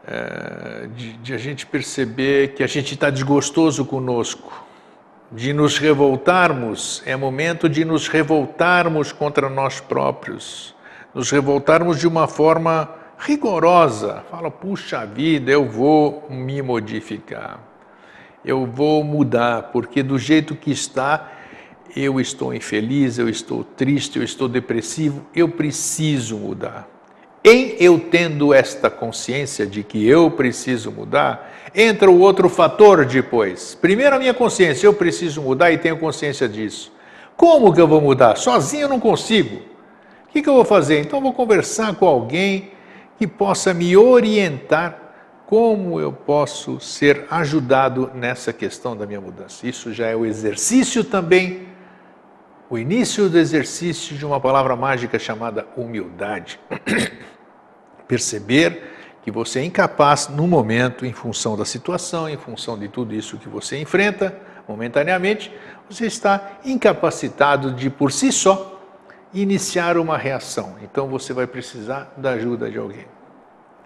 é, de, de a gente perceber que a gente está desgostoso conosco, de nos revoltarmos, é momento de nos revoltarmos contra nós próprios, nos revoltarmos de uma forma rigorosa. Fala, puxa vida, eu vou me modificar, eu vou mudar, porque do jeito que está, eu estou infeliz, eu estou triste, eu estou depressivo, eu preciso mudar. Em eu tendo esta consciência de que eu preciso mudar, entra o outro fator depois. Primeiro a minha consciência, eu preciso mudar e tenho consciência disso. Como que eu vou mudar? Sozinho eu não consigo. O que, que eu vou fazer? Então eu vou conversar com alguém que possa me orientar como eu posso ser ajudado nessa questão da minha mudança. Isso já é o exercício também o início do exercício de uma palavra mágica chamada humildade. [clears throat] Perceber que você é incapaz no momento, em função da situação, em função de tudo isso que você enfrenta momentaneamente, você está incapacitado de por si só iniciar uma reação. Então você vai precisar da ajuda de alguém.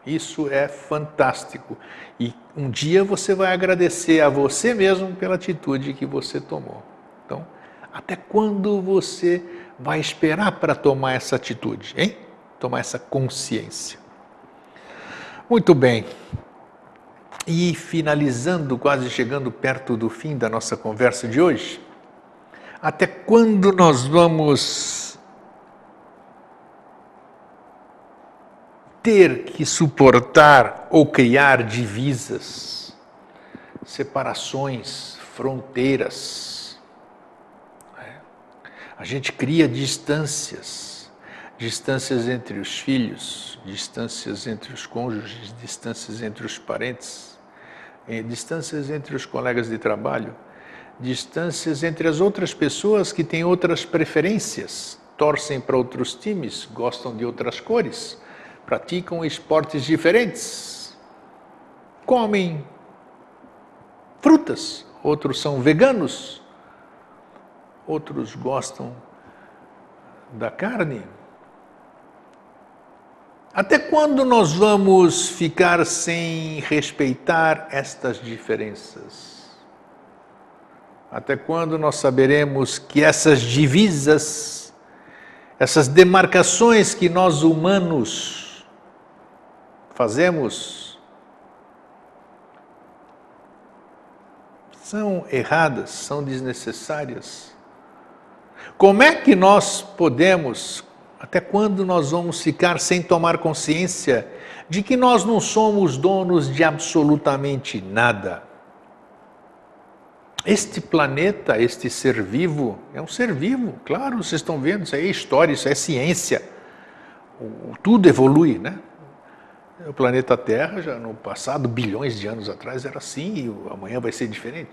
Isso é fantástico. E um dia você vai agradecer a você mesmo pela atitude que você tomou. Então, até quando você vai esperar para tomar essa atitude, hein? Tomar essa consciência. Muito bem. E finalizando, quase chegando perto do fim da nossa conversa de hoje, até quando nós vamos ter que suportar ou criar divisas, separações, fronteiras? A gente cria distâncias, distâncias entre os filhos, distâncias entre os cônjuges, distâncias entre os parentes distâncias entre os colegas de trabalho, distâncias entre as outras pessoas que têm outras preferências, torcem para outros times, gostam de outras cores, praticam esportes diferentes, comem frutas, outros são veganos, outros gostam da carne, até quando nós vamos ficar sem respeitar estas diferenças? Até quando nós saberemos que essas divisas, essas demarcações que nós humanos fazemos, são erradas, são desnecessárias? Como é que nós podemos até quando nós vamos ficar sem tomar consciência de que nós não somos donos de absolutamente nada? Este planeta, este ser vivo, é um ser vivo, claro, vocês estão vendo, isso aí é história, isso é ciência. Tudo evolui, né? O planeta Terra, já no passado, bilhões de anos atrás, era assim e amanhã vai ser diferente.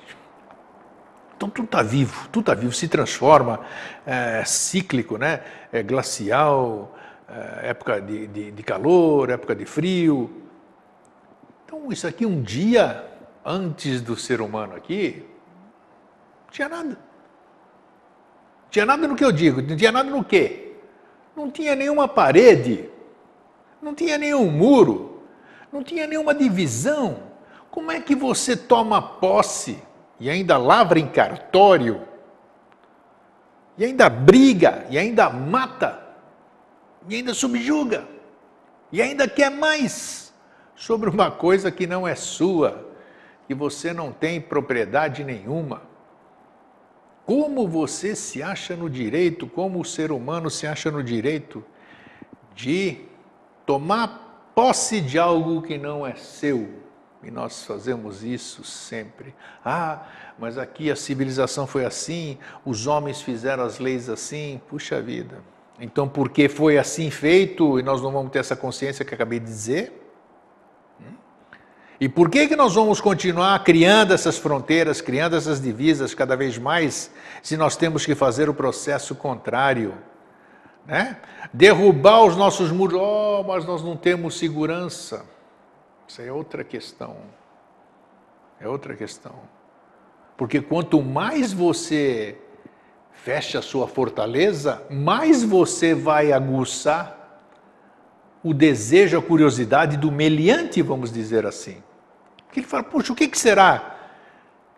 Então tudo está vivo, tudo está vivo, se transforma, é cíclico, né? é glacial, é época de, de, de calor, época de frio. Então isso aqui um dia antes do ser humano aqui, não tinha nada. Não tinha nada no que eu digo, não tinha nada no quê? Não tinha nenhuma parede, não tinha nenhum muro, não tinha nenhuma divisão. Como é que você toma posse e ainda lavra em cartório, e ainda briga, e ainda mata, e ainda subjuga, e ainda quer mais sobre uma coisa que não é sua, que você não tem propriedade nenhuma. Como você se acha no direito, como o ser humano se acha no direito de tomar posse de algo que não é seu? E nós fazemos isso sempre. Ah, mas aqui a civilização foi assim, os homens fizeram as leis assim, puxa vida. Então, porque foi assim feito e nós não vamos ter essa consciência que acabei de dizer? Hum? E por que, que nós vamos continuar criando essas fronteiras, criando essas divisas cada vez mais, se nós temos que fazer o processo contrário? Né? Derrubar os nossos muros, oh, mas nós não temos segurança. Isso é outra questão. É outra questão. Porque quanto mais você fecha a sua fortaleza, mais você vai aguçar o desejo, a curiosidade do meliante, vamos dizer assim. Porque ele fala, puxa, o que, que será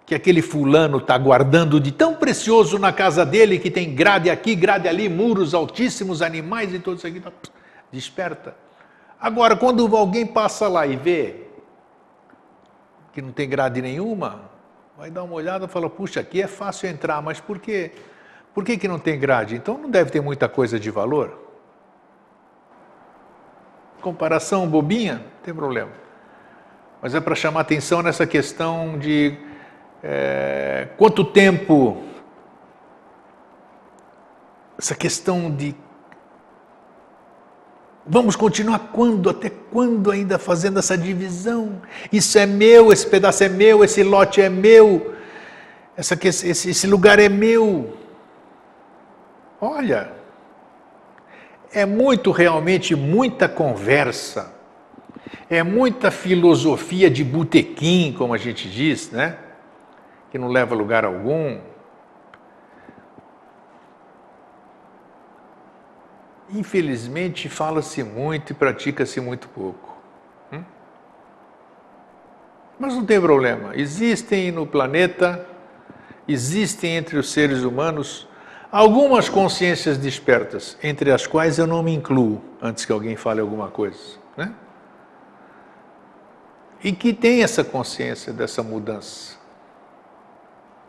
que aquele fulano está guardando de tão precioso na casa dele, que tem grade aqui, grade ali, muros altíssimos, animais e tudo isso aqui? Desperta. Agora, quando alguém passa lá e vê que não tem grade nenhuma, vai dar uma olhada e fala: puxa, aqui é fácil entrar, mas por quê? Por que, que não tem grade? Então não deve ter muita coisa de valor? Comparação bobinha, não tem problema. Mas é para chamar atenção nessa questão de é, quanto tempo, essa questão de Vamos continuar quando? Até quando ainda fazendo essa divisão? Isso é meu, esse pedaço é meu, esse lote é meu, essa, esse, esse lugar é meu. Olha, é muito realmente muita conversa, é muita filosofia de botequim, como a gente diz, né? Que não leva a lugar algum. Infelizmente, fala-se muito e pratica-se muito pouco. Hum? Mas não tem problema. Existem no planeta, existem entre os seres humanos algumas consciências despertas, entre as quais eu não me incluo, antes que alguém fale alguma coisa. Né? e que tem essa consciência dessa mudança.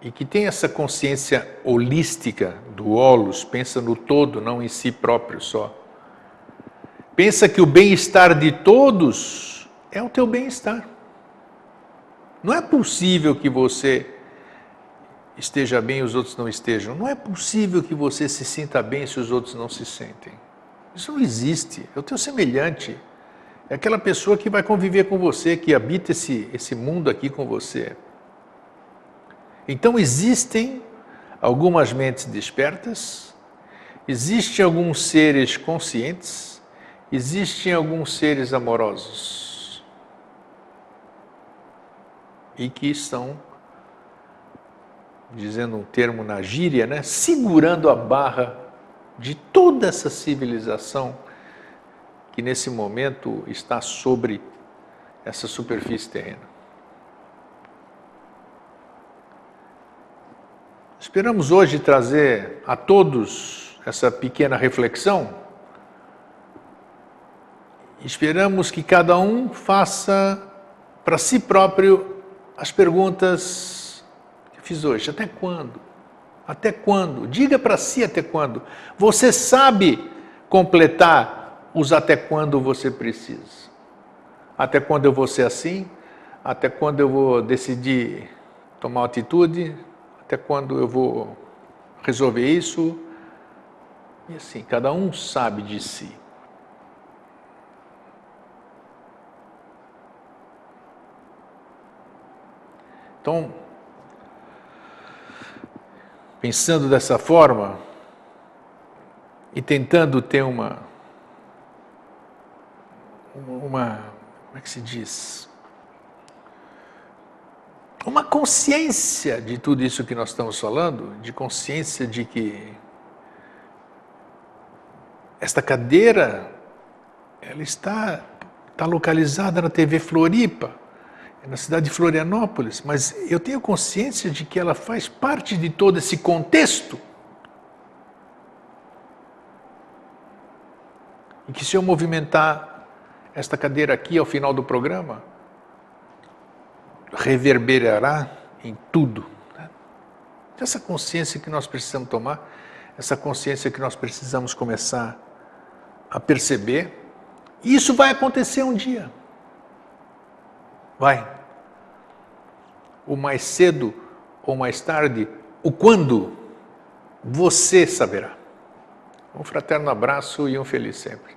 E que tem essa consciência holística do holos, pensa no todo, não em si próprio só. Pensa que o bem-estar de todos é o teu bem-estar. Não é possível que você esteja bem e os outros não estejam. Não é possível que você se sinta bem se os outros não se sentem. Isso não existe. É o teu semelhante. É aquela pessoa que vai conviver com você, que habita esse, esse mundo aqui com você. Então existem algumas mentes despertas, existem alguns seres conscientes, existem alguns seres amorosos e que estão, dizendo um termo na gíria, né, segurando a barra de toda essa civilização que nesse momento está sobre essa superfície terrena. Esperamos hoje trazer a todos essa pequena reflexão. Esperamos que cada um faça para si próprio as perguntas que fiz hoje. Até quando? Até quando? Diga para si até quando. Você sabe completar os até quando você precisa. Até quando eu vou ser assim? Até quando eu vou decidir tomar atitude? Até quando eu vou resolver isso? E assim, cada um sabe de si. Então, pensando dessa forma e tentando ter uma uma como é que se diz uma consciência de tudo isso que nós estamos falando, de consciência de que esta cadeira ela está está localizada na TV Floripa na cidade de Florianópolis, mas eu tenho consciência de que ela faz parte de todo esse contexto. E que se eu movimentar esta cadeira aqui ao final do programa, reverberará em tudo. Né? Essa consciência que nós precisamos tomar, essa consciência que nós precisamos começar a perceber, e isso vai acontecer um dia. Vai o mais cedo ou mais tarde, o quando, você saberá. Um fraterno abraço e um feliz sempre.